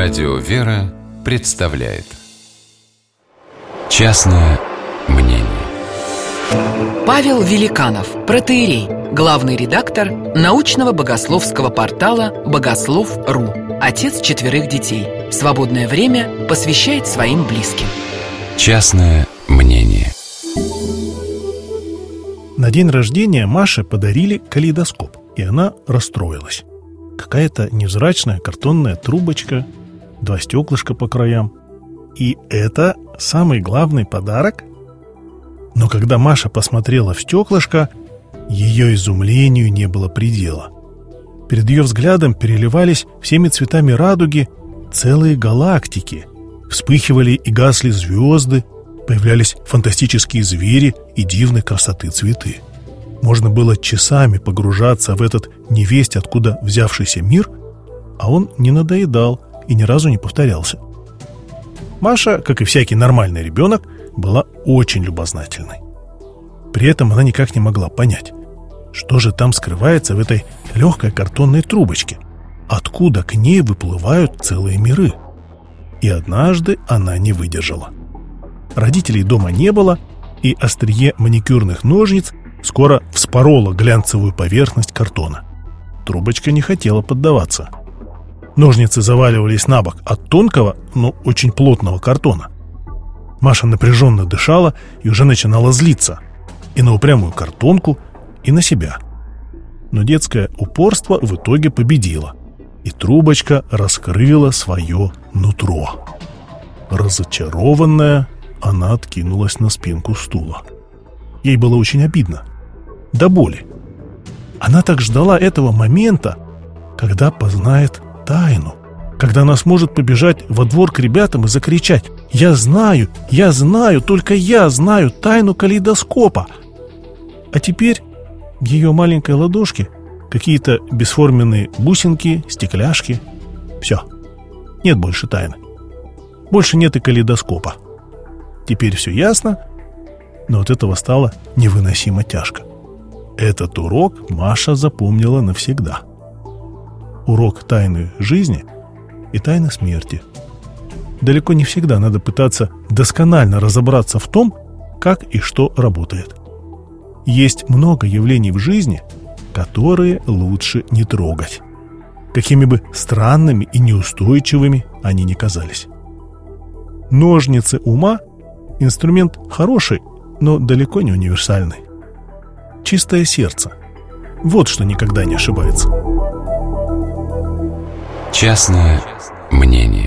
Радио «Вера» представляет Частное мнение Павел Великанов, протеерей, главный редактор научного богословского портала «Богослов.ру», отец четверых детей. Свободное время посвящает своим близким. Частное мнение На день рождения Маше подарили калейдоскоп, и она расстроилась. Какая-то невзрачная картонная трубочка, два стеклышка по краям. И это самый главный подарок? Но когда Маша посмотрела в стеклышко, ее изумлению не было предела. Перед ее взглядом переливались всеми цветами радуги целые галактики. Вспыхивали и гасли звезды, появлялись фантастические звери и дивной красоты цветы. Можно было часами погружаться в этот невесть откуда взявшийся мир, а он не надоедал и ни разу не повторялся. Маша, как и всякий нормальный ребенок, была очень любознательной. При этом она никак не могла понять, что же там скрывается в этой легкой картонной трубочке, откуда к ней выплывают целые миры. И однажды она не выдержала. Родителей дома не было, и острие маникюрных ножниц скоро вспорола глянцевую поверхность картона. Трубочка не хотела поддаваться. Ножницы заваливались на бок от тонкого, но очень плотного картона. Маша напряженно дышала и уже начинала злиться. И на упрямую картонку, и на себя. Но детское упорство в итоге победило. И трубочка раскрыла свое нутро. Разочарованная, она откинулась на спинку стула. Ей было очень обидно. До боли. Она так ждала этого момента, когда познает тайну. Когда она сможет побежать во двор к ребятам и закричать «Я знаю, я знаю, только я знаю тайну калейдоскопа!» А теперь в ее маленькой ладошке какие-то бесформенные бусинки, стекляшки. Все. Нет больше тайны. Больше нет и калейдоскопа. Теперь все ясно, но от этого стало невыносимо тяжко. Этот урок Маша запомнила навсегда. Урок тайны жизни и тайны смерти. Далеко не всегда надо пытаться досконально разобраться в том, как и что работает. Есть много явлений в жизни, которые лучше не трогать. Какими бы странными и неустойчивыми они ни казались. Ножницы ума – инструмент хороший, но далеко не универсальный. Чистое сердце. Вот что никогда не ошибается. Частное мнение.